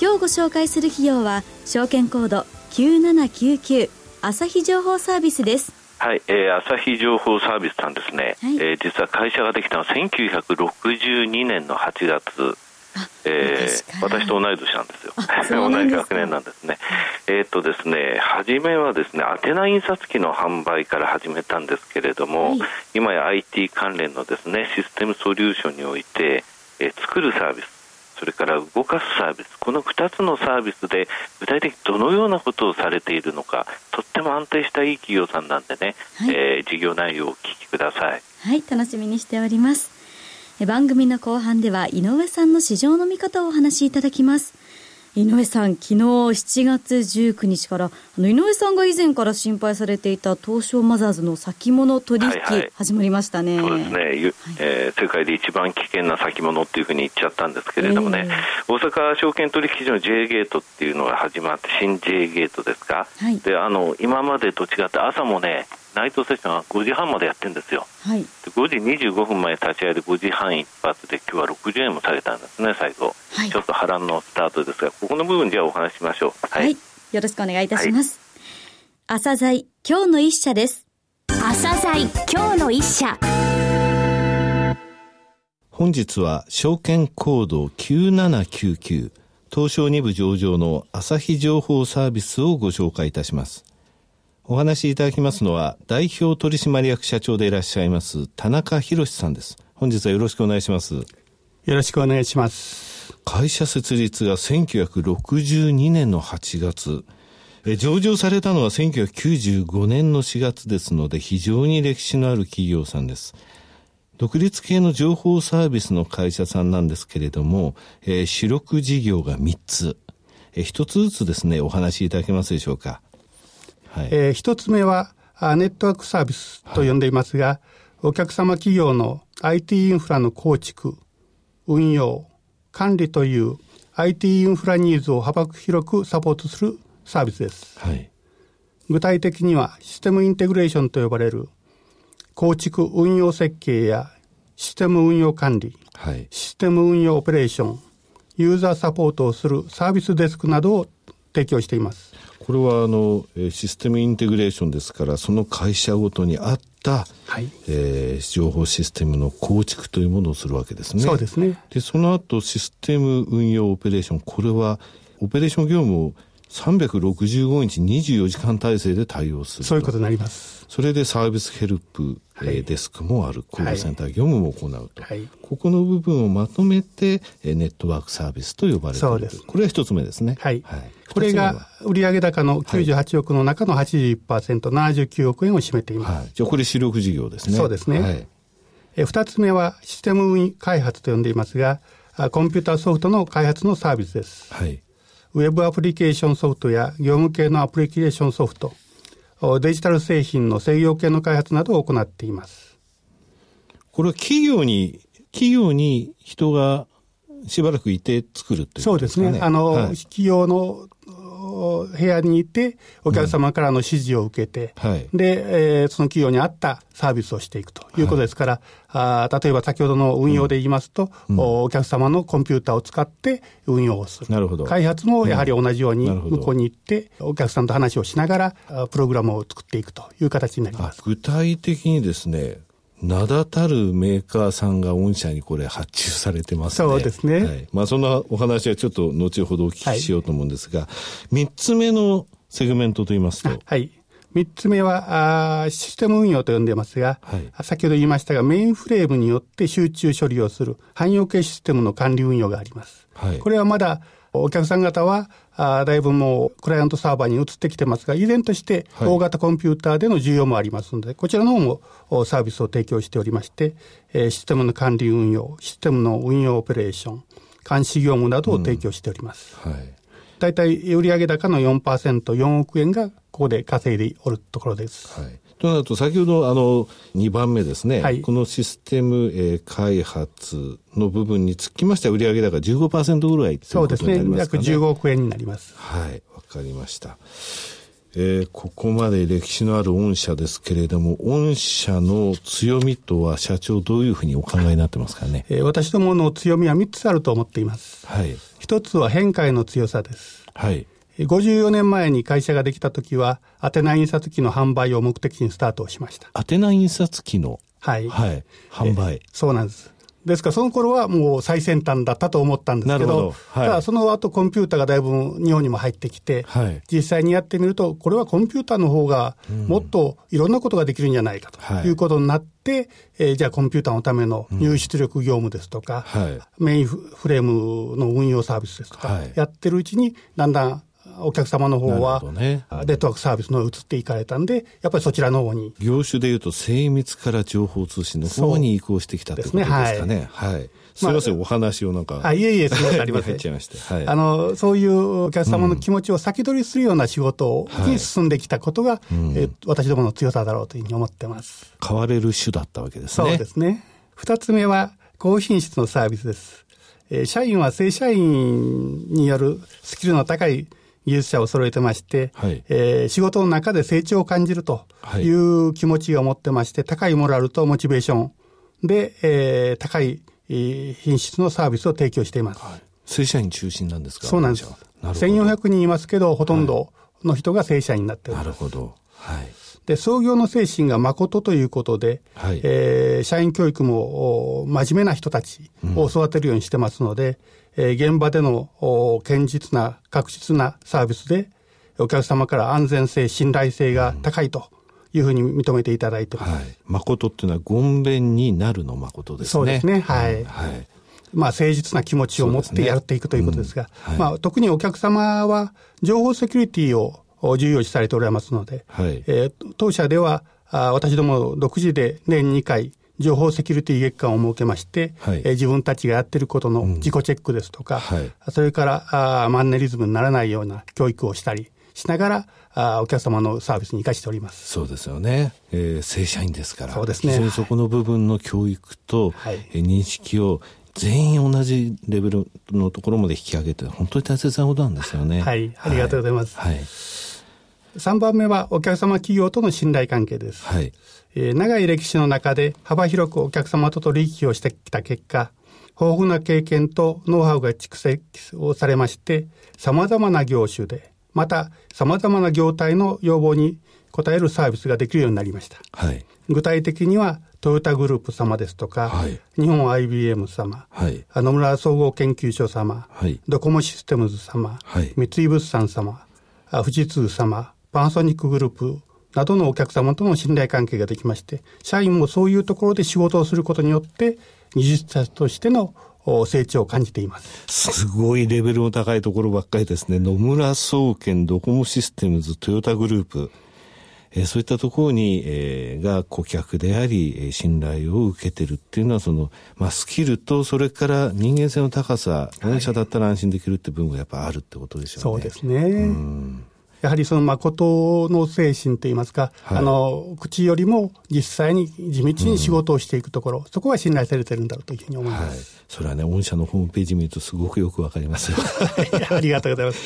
今日ご紹介する企業は証券コード9799朝日情報サービスです。はい、えー、朝日情報サービスさんですね、はい、えー、実は会社ができたのは1962年の8月。えー、私と同い年なんですよ。同じ学年なんですね。えっ、とですね、初めはですね、宛名印刷機の販売から始めたんですけれども、はい、今や IT 関連のですね、システムソリューションにおいて、えー、作るサービス、それから動かすサービス、この2つのサービスで具体的にどのようなことをされているのか、とっても安定したいい企業さんなんでね、はい、えー、事業内容をお聞きください。はい、楽しみにしております。番組の後半では井上さんの市場の見方をお話しいただきます。井上さん、昨日7月19日から、あの井上さんが以前から心配されていた東証マザーズの先物取引、始まりましたね。そうですね、はい、えー、世界で一番危険な先物っていうふうに言っちゃったんですけれどもね、えー、大阪証券取引所の J ゲートっていうのが始まって、新 J ゲートですか、はい、であの今までと違って朝もね、ナイトセッションは5時半までやってるんですよ、はい、5時25分前立ち上げで5時半一発で今日は60円も下げたんですね最後、はい、ちょっと波乱のスタートですがここの部分じゃあお話しましょう、はい、はい、よろしくお願いいたします、はい、朝鮮今日の一社です。朝鮮今日の一社。本日は証券コード9799東証2部上場の朝日情報サービスをご紹介いたしますお話しいただきますのは、代表取締役社長でいらっしゃいます、田中博さんです。本日はよろしくお願いします。よろしくお願いします。会社設立が1962年の8月。え上場されたのは1995年の4月ですので、非常に歴史のある企業さんです。独立系の情報サービスの会社さんなんですけれども、えー、主力事業が3つ。えー、1つずつですね、お話しいただけますでしょうか。はい、えー、一つ目はネットワークサービスと呼んでいますが、はい、お客様企業の IT インフラの構築、運用、管理という IT インフラニーズを幅広くサポートするサービスです。はい、具体的にはシステムインテグレーションと呼ばれる構築運用設計やシステム運用管理、はい、システム運用オペレーション、ユーザーサポートをするサービスデスクなどを提供しています。これはあのシステムインテグレーションですからその会社ごとに合った、はいえー、情報システムの構築というものをするわけですね。そうですね。でその後システム運用オペレーションこれはオペレーション業務を365日24時間体制で対応する。そういうことになります。それでサービスヘルプ、はい、デスクもある、コールセンター業務も行うと。はい、ここの部分をまとめて、ネットワークサービスと呼ばれている。そうです。これは一つ目ですね。はい。はい、これが売上高の98億の中の81%、はい、79億円を占めています。はい、じゃあこれ主力事業ですね。そうですね。はい、え二つ目はシステム開発と呼んでいますが、コンピューターソフトの開発のサービスです。はい。ウェブアプリケーションソフトや業務系のアプリケーションソフト、デジタル製品の制御系の開発などを行っています。これは企業に、企業に人がしばらくいて作るっていう、ね、そうですね。あの、はい、企業の部屋にいて、お客様からの指示を受けて、うん。はい、で、えー、その企業に合ったサービスをしていくということですから、はい、あ例えば先ほどの運用で言いますと、うん、お客様のコンピューターを使って運用をする。なるほど。開発もやはり同じように向こうに行って、お客さんと話をしながら、プログラムを作っていくという形になります。具体的にですね、名だたるメーカーさんが御社にこれ発注されてますね。そうですね。はい、まあそんなお話はちょっと後ほどお聞きしようと思うんですが、三、はい、つ目のセグメントと言いますと。はい。三つ目はあ、システム運用と呼んでますが、はい、先ほど言いましたが、メインフレームによって集中処理をする汎用系システムの管理運用があります。はい、これはまだお客さん方は、あだいぶもうクライアントサーバーに移ってきてますが、依然として大型コンピューターでの需要もありますので、はい、こちらの方もサービスを提供しておりまして、えー、システムの管理運用、システムの運用オペレーション、監視業務などを提供しております。うん、はい。大体売上高の4%、4億円がここで稼いでおるところです。はい。となると、先ほどあの2番目ですね、はい、このシステム、えー、開発の部分につきましては、売上高15%ぐらいということになりますかね。そうですね、約15億円になります。はい、わかりました。えー、ここまで歴史のある御社ですけれども、御社の強みとは社長どういうふうにお考えになってますかね？えー、私どもの強みは3つあると思っています。はい。一つは変化への強さです。はい。54年前に会社ができた時は、アテナ印刷機の販売を目的にスタートをしました。アテナ印刷機の？はい。はい。販売。そうなんです。ですからその頃はもう最先端だったと思ったんですけど、どはい、ただその後コンピューターがだいぶ日本にも入ってきて、はい、実際にやってみると、これはコンピューターの方がもっといろんなことができるんじゃないかということになって、はい、えー、じゃあコンピューターのための入出力業務ですとか、うん、メインフレームの運用サービスですとか、やってるうちにだんだんお客様の方は、ね、ネットワークサービスの移っていかれたんで、やっぱりそちらの方に。業種でいうと、精密から情報通信の方に移行してきたということですかね。はい、はいすみません、お話をなんか。あいえいえ、そうありません。はい、あの、そういうお客様の気持ちを先取りするような仕事に進んできたことが、はい、え私どもの強さだろうというふうに思ってます。変われる種だったわけですね。そうですね。二つ目は、高品質のサービスです。えー、社員は正社員によるスキルの高い技術者を揃えてまして、はい、えー、仕事の中で成長を感じるという気持ちを持ってまして、高いモラルとモチベーションで、えー、高い品質のサービスを提供しています。はい、正社員中心なんですか？そうなんです。1400人いますけど、ほとんどの人が正社員になっております。なるほど。はい。で、創業の精神が誠ということで、はい、えー、社員教育も真面目な人たちを育てるようにしてますので、うん、えー、現場での堅実な、確実なサービスで、お客様から安全性、信頼性が高いと。いうふうに認めていただいてます。はい。誠っていうのは、ごんべんになるの誠ですね。そうですね。はい。はい。まあ、誠実な気持ちを持ってやっていくということですが、すねうんはい、まあ、特にお客様は、情報セキュリティを重要視されておられますので、はい、えー、当社では、あ私ども独自で年2回、情報セキュリティ月間を設けまして、はい、えー、自分たちがやってることの自己チェックですとか、うんはい、それからあマンネリズムにならないような教育をしたりしながら、あお客様のサービスに生かしております。そうですよね、えー、正社員ですから、そうですね、非常にそこの部分の教育と、はい、えー、認識を全員同じレベルのところまで引き上げて、本当に大切なことなんですよね。はい、ありがとうございます。はい、はい3番目はお客様企業との信頼関係です。はい、えー、長い歴史の中で幅広くお客様と取引をしてきた結果、豊富な経験とノウハウが蓄積をされまして、様々な業種で、また様々な業態の要望に応えるサービスができるようになりました。はい、具体的には、トヨタグループ様ですとか、はい、日本 IBM 様、はい、野村総合研究所様、はい、ドコモシステムズ様、はい、三井物産様、富士通様、パナソニックグループなどのお客様との信頼関係ができまして、社員もそういうところで仕事をすることによって、技術者としての成長を感じています。すごいレベルの高いところばっかりですね。野村総研、ドコモシステムズ、トヨタグループ。えー、そういったところに、えー、が顧客であり、えー、信頼を受けてるっていうのは、その、まあ、スキルと、それから人間性の高さ、御社だったら安心できるって部分がやっぱあるってことでしょうね。そうですね。うんやはりその誠の精神といいますか、はい、あの、口よりも実際に地道に仕事をしていくところ、うん、そこは信頼されてるんだろうというふうに思います。はい、それはね、御社のホームページ見るとすごくよくわかりますよ。ありがとうございます。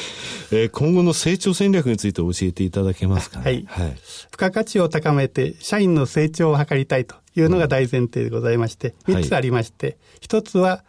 えー、今後の成長戦略について教えていただけますか、ね、はい。はい。付加価値を高めて、社員の成長を図りたいというのが大前提でございまして、三、うん、つありまして、一、つは、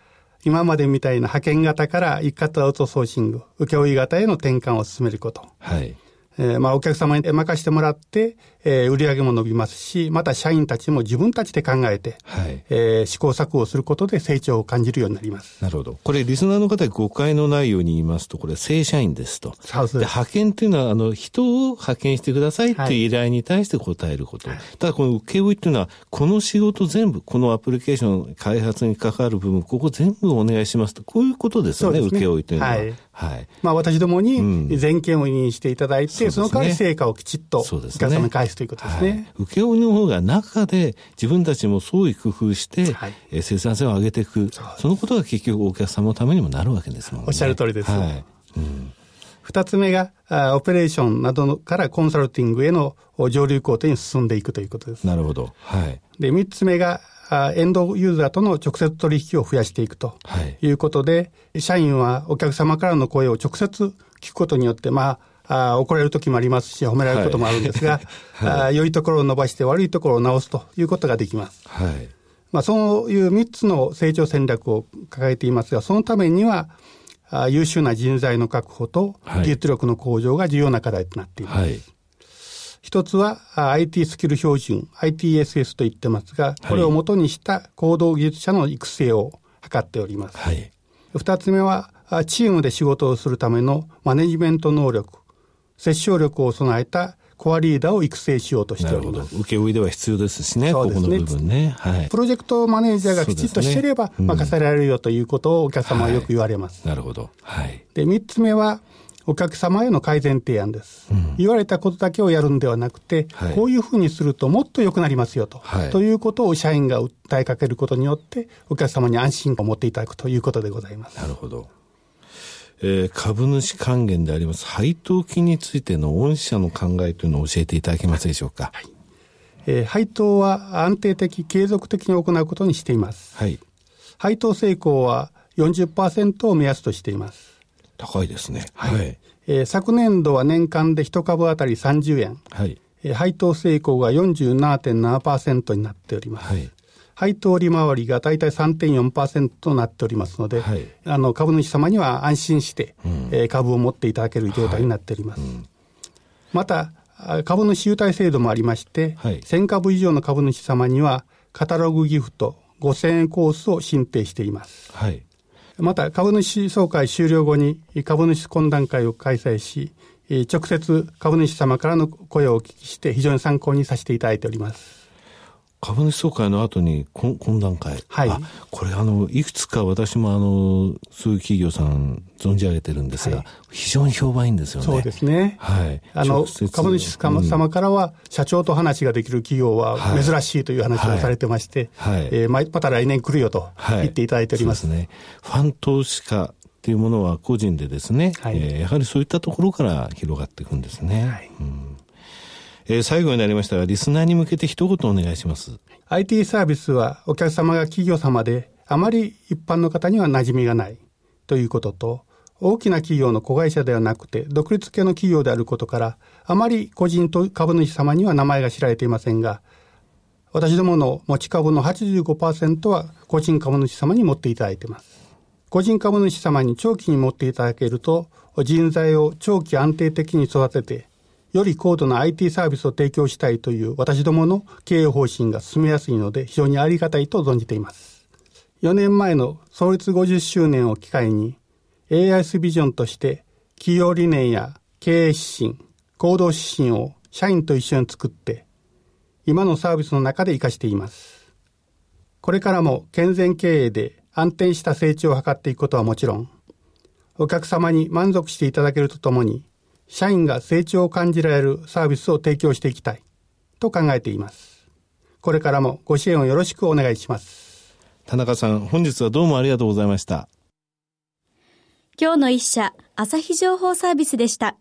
今までみたいな派遣型から一括アウトソーシング、請負型への転換を進めること。はい。えー、まあお客様に任してもらって、えー、売上も伸びますし、また社員たちも自分たちで考えて、はい、えー、試行錯誤することで成長を感じるようになります。なるほど。これ、リスナーの方誤解のないように言いますと、これ、正社員ですと。そうで派遣っていうのは、あの、人を派遣してくださいっていう依頼に対して答えること。はい、ただ、この請負っていうのは、この仕事全部、このアプリケーション開発に関わる部分、ここ全部お願いしますと、こういうことですよね、ね請負というのは。はい。はい。まあ私どもに全権を委任していただいて、うん、その代わり成果をきちっとお客様に返すということですね。はい、請負の方が中で自分たちも創意工夫して、はい、生産性を上げていく。そのことが結局お客様のためにもなるわけですもんね。おっしゃる通りです。はい。うん二つ目が、オペレーションなどからコンサルティングへの上流工程に進んでいくということです。なるほど。はい。で、三つ目が、エンドユーザーとの直接取引を増やしていくということで、はい、社員はお客様からの声を直接聞くことによって、まあ、あ怒られる時もありますし、褒められることもあるんですが、はいはい、あ良いところを伸ばして悪いところを直すということができます。はい。まあ、そういう3つの成長戦略を抱えていますが、そのためには、優秀な人材の確保と技術力の向上が重要な課題となっています。はい、一つは IT スキル標準、ITSS と言ってますが、これをもとにした行動技術者の育成を図っております。はい、二つ目は、チームで仕事をするためのマネジメント能力、接触力を備えたコアリーダーを育成しようとしております。請負では必要ですしね、そうですね。ねはい、プロジェクトマネージャーがきちっとしてれば任せられるよということをお客様はよく言われます。はい、なるほど。はい。で、三つ目は、お客様への改善提案です、うん、言われたことだけをやるんではなくて、はい、こういうふうにするともっと良くなりますよと、はい、ということを社員が訴えかけることによって、お客様に安心感を持っていただくということでございます。なるほど。えー、株主還元であります配当金についての御社の考えというのを教えていただけますでしょうか。はい、えー、配当は安定的、継続的に行うことにしています。はい。配当成功は40%を目安としています。高いですね。はい。はい、えー、昨年度は年間で1株当たり30円。はい。えー、配当成功が47.7%になっております。はい。配当利回りが大体3.4%となっておりますので、はい、あの株主様には安心して、うん、えー、株を持っていただける状態になっております。はいうん、また、株主優待制度もありまして、はい、1000株以上の株主様には、カタログギフト5000円コースを申請しています。はい、また、株主総会終了後に株主懇談会を開催し、直接株主様からの声をお聞きして非常に参考にさせていただいております。株主総会の後に懇談会。はい。これあの、いくつか私もあの、そういう企業さん存じ上げてるんですが、はい、非常に評判いいんですよね。そうですね。はい。あの、株主様からは、社長と話ができる企業は珍しいという話をされてまして、はい。えー、また来年来るよと言っていただいております。はい、ね。ファン投資家っていうものは個人でですね、はい、えー、やはりそういったところから広がっていくんですね。はい。うんえー、最後になりましたが、リスナーに向けて一言お願いします。IT サービスはお客様が企業様で、あまり一般の方には馴染みがないということと、大きな企業の子会社ではなくて、独立系の企業であることから、あまり個人と株主様には名前が知られていませんが、私どもの持ち株の85%は個人株主様に持っていただいています。個人株主様に長期に持っていただけると、人材を長期安定的に育てて、より高度な IT サービスを提供したいという私どもの経営方針が進めやすいので非常にありがたいと存じています。4年前の創立50周年を機会に AIS ビジョンとして企業理念や経営指針、行動指針を社員と一緒に作って今のサービスの中で活かしています。これからも健全経営で安定した成長を図っていくことはもちろんお客様に満足していただけるとともに社員が成長を感じられるサービスを提供していきたいと考えています。これからもご支援をよろしくお願いします。田中さん、本日はどうもありがとうございました。今日の一社、朝日情報サービスでした。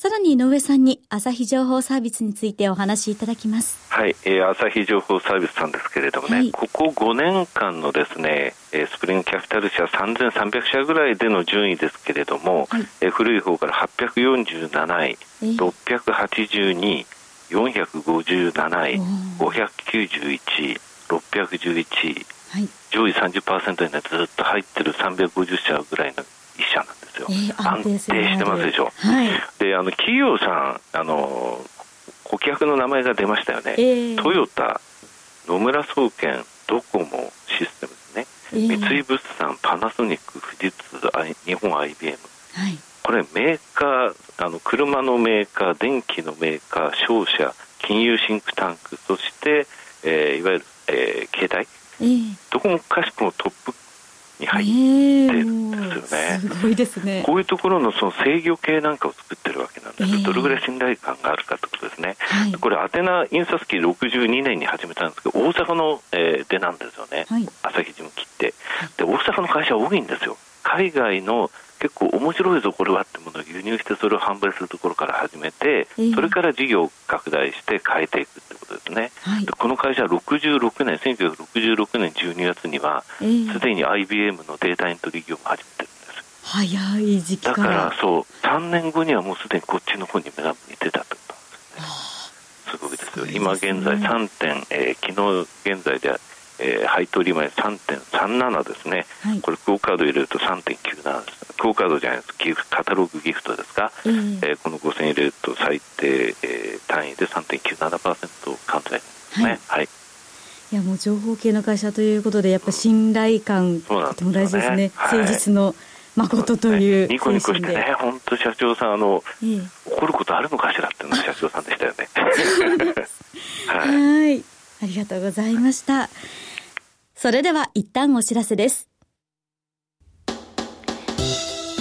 さらに井上さんに朝日情報サービスについてお話しいただきます。はい、えー、朝日情報サービスさんですけれどもね、はい、ここ5年間のですね、えー、スプリングキャピタル社3300社ぐらいでの順位ですけれども、はい、えー、古い方から847位、えー、682位、457位、591位、611位、はい、上位30%に、ね、ずっと入ってる350社ぐらいの一社なんですよ、えー、安定してますでしょ、はい、であの企業さんあの顧客の名前が出ましたよね、えー、トヨタ野村総研ドコモシステムですね、えー、三井物産パナソニック富士通日本 IBM、はい、これメーカーあの車のメーカー電機のメーカー商社金融シンクタンク。そして、えー、いわゆる、えー、携帯、えー、どこもかしくもトップに入ってるんですよね。すごいですね。こういうところのその制御系なんかを作っどれぐらい信頼感があるかということですね。はい、これ、アテナ印刷機62年に始めたんですけど、大阪の、えー、出なんですよね、はい、朝日事務機って。で、大阪の会社多いんですよ。海外の結構面白いぞ、これはってものを輸入して、それを販売するところから始めて、えー、それから事業を拡大して変えていくってことですね。はい、でこの会社は66年、1966年12月には、す、え、で、ー、に IBM のデータエントリー業務を始め早い時期だからそう、3年後にはもうすでにこっちの方に目が向いてたってことなんですね。すごいですよ。すね、今現在3点、えー、昨日現在ではえー、配当利回り3.37ですね、はい、これ、クオカード入れると3.97です、クオカードじゃないです。ギフカタログギフトですか、えー、えー、この5000入れると最低、えー、単位で3.97%カウントですね。はい、はい。いやもう情報系の会社ということで、やっぱ信頼感、とても大事ですね、誠実の誠という、ね、ニコニコしてね、本当、社長さんあの、えー、怒ることあるのかしらっていうのが社長さんでしたよね。はい、はい。ありがとうございました。それでは一旦お知らせです。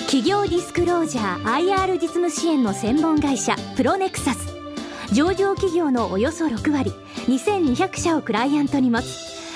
企業ディスクロージャー IR 実務支援の専門会社プロネクサス。上場企業のおよそ6割2200社をクライアントに持つ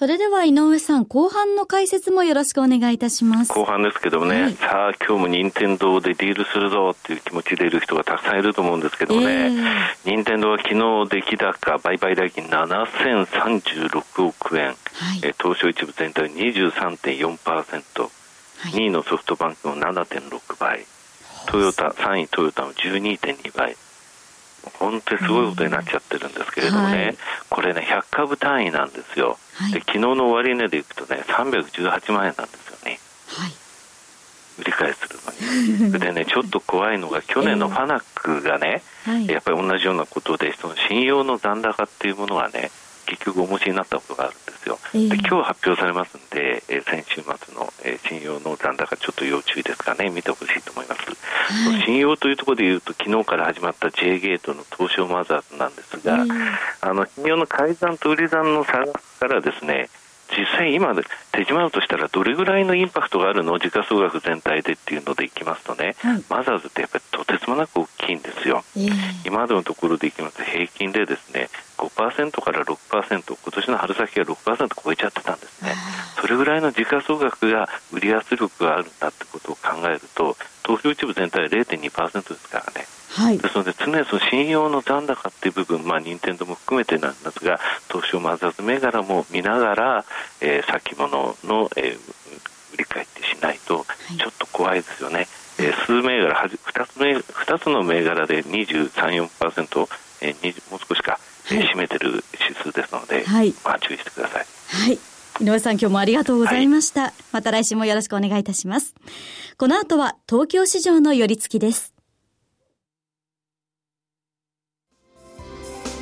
それでは井上さん、後半の解説もよろしくお願いいたします。後半ですけどもね、はい、さあ今日も任天堂でディールするぞっていう気持ちでいる人がたくさんいると思うんですけどもね、えー、任天堂は昨日出来高、売買代金7036億円、はい、え東証一部全体23.4%、2位のソフトバンクの7.6倍。トヨタ3位トヨタの12.2倍。本当にすごいことになっちゃってるんですけれどもね、はい、これね100株単位なんですよ、はい、で昨日の終値でいくとね318万円なんですよね、はい、売り買いするのに。でねちょっと怖いのが去年のファナックがね、えー、やっぱり同じようなことでその信用の残高っていうものがね結局お持ちになったことがあるんですよ、えー、で今日発表されますんで、えー、先週末の、えー、信用の残高ちょっと要注意ですかね。見てほしいと思います、はい、信用というところでいうと昨日から始まった J ゲートの東証マザーズなんですが、えー、あの信用の改ざんと売り算の差からですね実際今手締まるとしたらどれぐらいのインパクトがあるの？時価総額全体でっていうのでいきますとね、はい、マザーズってやっぱりとてつもなく大きいんですよ、えー、今までのところでいきますと平均でですね5%から6%今年の春先が6%超えちゃってたんですねそれぐらいの時価総額が売り圧力があるんだってことを考えると東京一部全体は0.2%ですからねはい、ですので常にその信用の残高っていう部分、まあ、任天堂も含めてなんですが投資を混ざず銘柄も見ながら、えー、先物の、えー、売り買いってしないとちょっと怖いですよね、はい、えー、数銘柄2つ目2つの銘柄で23、4%、えー、もう少しか、はい、占めてる指数ですので、はい、まあ、注意してください。はい。井上さん今日もありがとうございました、はい、また来週もよろしくお願いいたします。この後は東京市場の寄り付きです